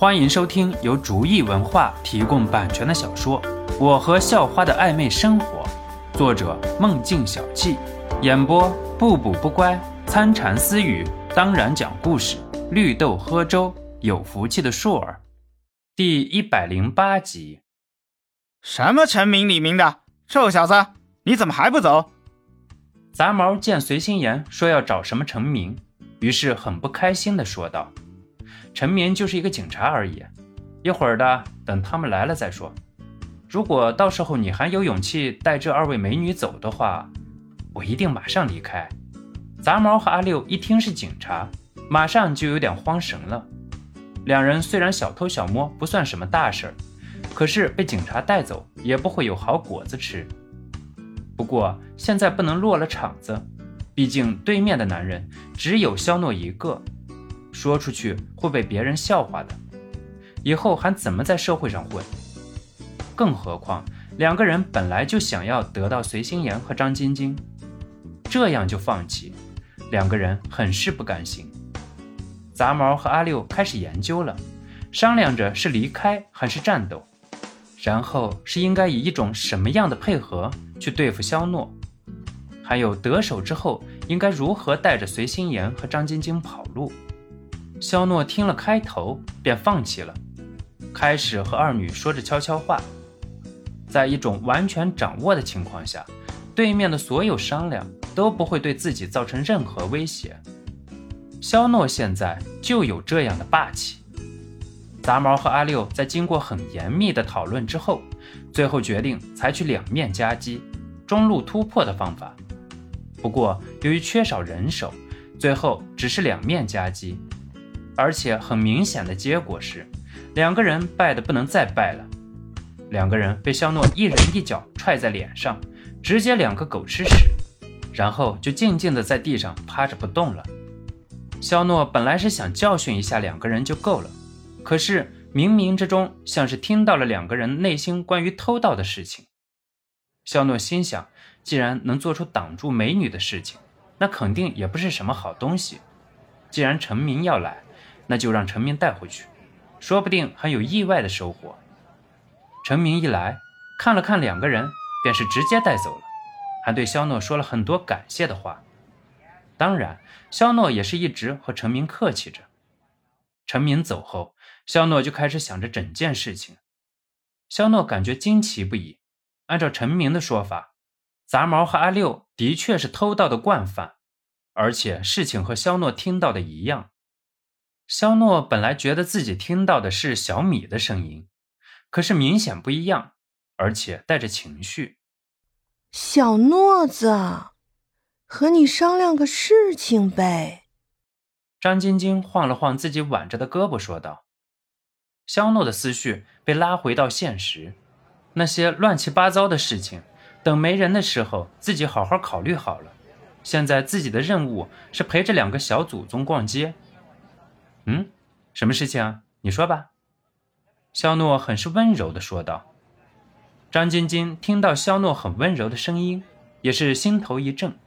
欢迎收听由竹意文化提供版权的小说《我和校花的暧昧生活》，作者梦境小憩，演播不补不乖、参禅私语，当然讲故事，绿豆喝粥，有福气的硕儿，第一百零八集。什么陈明李明的臭小子，你怎么还不走？杂毛见随心言说要找什么陈明，于是很不开心的说道。陈明就是一个警察而已，一会儿的，等他们来了再说。如果到时候你还有勇气带这二位美女走的话，我一定马上离开。杂毛和阿六一听是警察，马上就有点慌神了。两人虽然小偷小摸不算什么大事儿，可是被警察带走也不会有好果子吃。不过现在不能落了场子，毕竟对面的男人只有肖诺一个。说出去会被别人笑话的，以后还怎么在社会上混？更何况两个人本来就想要得到随心妍和张晶晶，这样就放弃，两个人很是不甘心。杂毛和阿六开始研究了，商量着是离开还是战斗，然后是应该以一种什么样的配合去对付肖诺，还有得手之后应该如何带着随心妍和张晶晶跑路。肖诺听了开头，便放弃了，开始和二女说着悄悄话。在一种完全掌握的情况下，对面的所有商量都不会对自己造成任何威胁。肖诺现在就有这样的霸气。杂毛和阿六在经过很严密的讨论之后，最后决定采取两面夹击、中路突破的方法。不过由于缺少人手，最后只是两面夹击。而且很明显的结果是，两个人败的不能再败了。两个人被肖诺一人一脚踹在脸上，直接两个狗吃屎，然后就静静的在地上趴着不动了。肖诺本来是想教训一下两个人就够了，可是冥冥之中像是听到了两个人内心关于偷盗的事情。肖诺心想，既然能做出挡住美女的事情，那肯定也不是什么好东西。既然陈明要来，那就让陈明带回去，说不定还有意外的收获。陈明一来看了看两个人，便是直接带走了，还对肖诺说了很多感谢的话。当然，肖诺也是一直和陈明客气着。陈明走后，肖诺就开始想着整件事情。肖诺感觉惊奇不已。按照陈明的说法，杂毛和阿六的确是偷盗的惯犯，而且事情和肖诺听到的一样。肖诺本来觉得自己听到的是小米的声音，可是明显不一样，而且带着情绪。小诺子，和你商量个事情呗。张晶晶晃了晃自己挽着的胳膊，说道。肖诺的思绪被拉回到现实，那些乱七八糟的事情，等没人的时候自己好好考虑好了。现在自己的任务是陪着两个小祖宗逛街。嗯，什么事情？你说吧。”肖诺很是温柔的说道。张晶晶听到肖诺很温柔的声音，也是心头一震，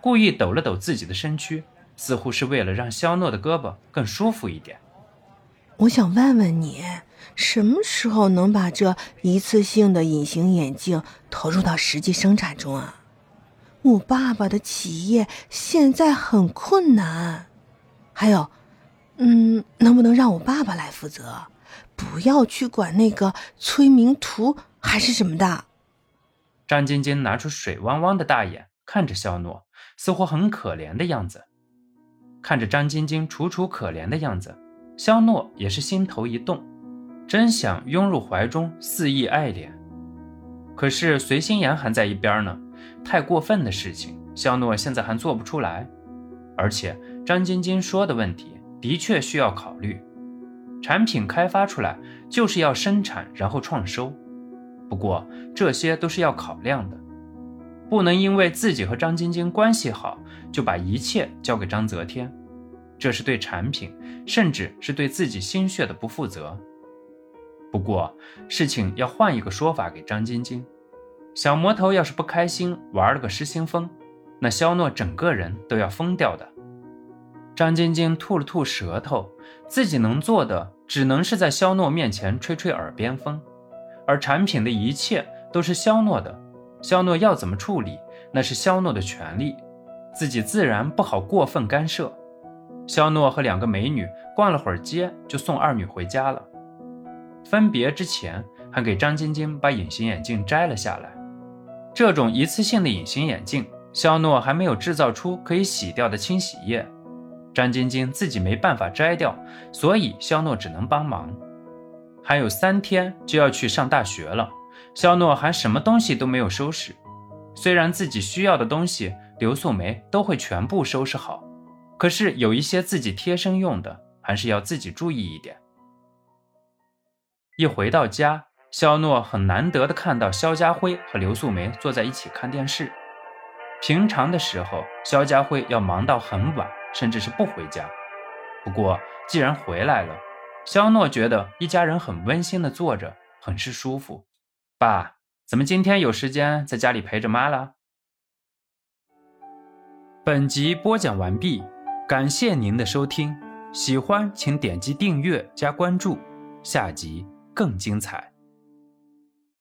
故意抖了抖自己的身躯，似乎是为了让肖诺的胳膊更舒服一点。我想问问你，什么时候能把这一次性的隐形眼镜投入到实际生产中啊？我爸爸的企业现在很困难，还有。嗯，能不能让我爸爸来负责，不要去管那个催眠图还是什么的？张晶晶拿出水汪汪的大眼看着肖诺，似乎很可怜的样子。看着张晶晶楚楚可怜的样子，肖诺也是心头一动，真想拥入怀中肆意爱怜。可是随心言还在一边呢，太过分的事情，肖诺现在还做不出来。而且张晶晶说的问题。的确需要考虑，产品开发出来就是要生产，然后创收。不过这些都是要考量的，不能因为自己和张晶晶关系好，就把一切交给张泽天，这是对产品，甚至是对自己心血的不负责。不过事情要换一个说法给张晶晶，小魔头要是不开心，玩了个失心疯，那肖诺整个人都要疯掉的。张晶晶吐了吐舌头，自己能做的只能是在肖诺面前吹吹耳边风，而产品的一切都是肖诺的，肖诺要怎么处理，那是肖诺的权利，自己自然不好过分干涉。肖诺和两个美女逛了会儿街，就送二女回家了。分别之前，还给张晶晶把隐形眼镜摘了下来。这种一次性的隐形眼镜，肖诺还没有制造出可以洗掉的清洗液。张晶晶自己没办法摘掉，所以肖诺只能帮忙。还有三天就要去上大学了，肖诺还什么东西都没有收拾。虽然自己需要的东西，刘素梅都会全部收拾好，可是有一些自己贴身用的，还是要自己注意一点。一回到家，肖诺很难得的看到肖家辉和刘素梅坐在一起看电视。平常的时候，肖家辉要忙到很晚，甚至是不回家。不过既然回来了，肖诺觉得一家人很温馨的坐着，很是舒服。爸，怎么今天有时间在家里陪着妈了？本集播讲完毕，感谢您的收听。喜欢请点击订阅加关注，下集更精彩。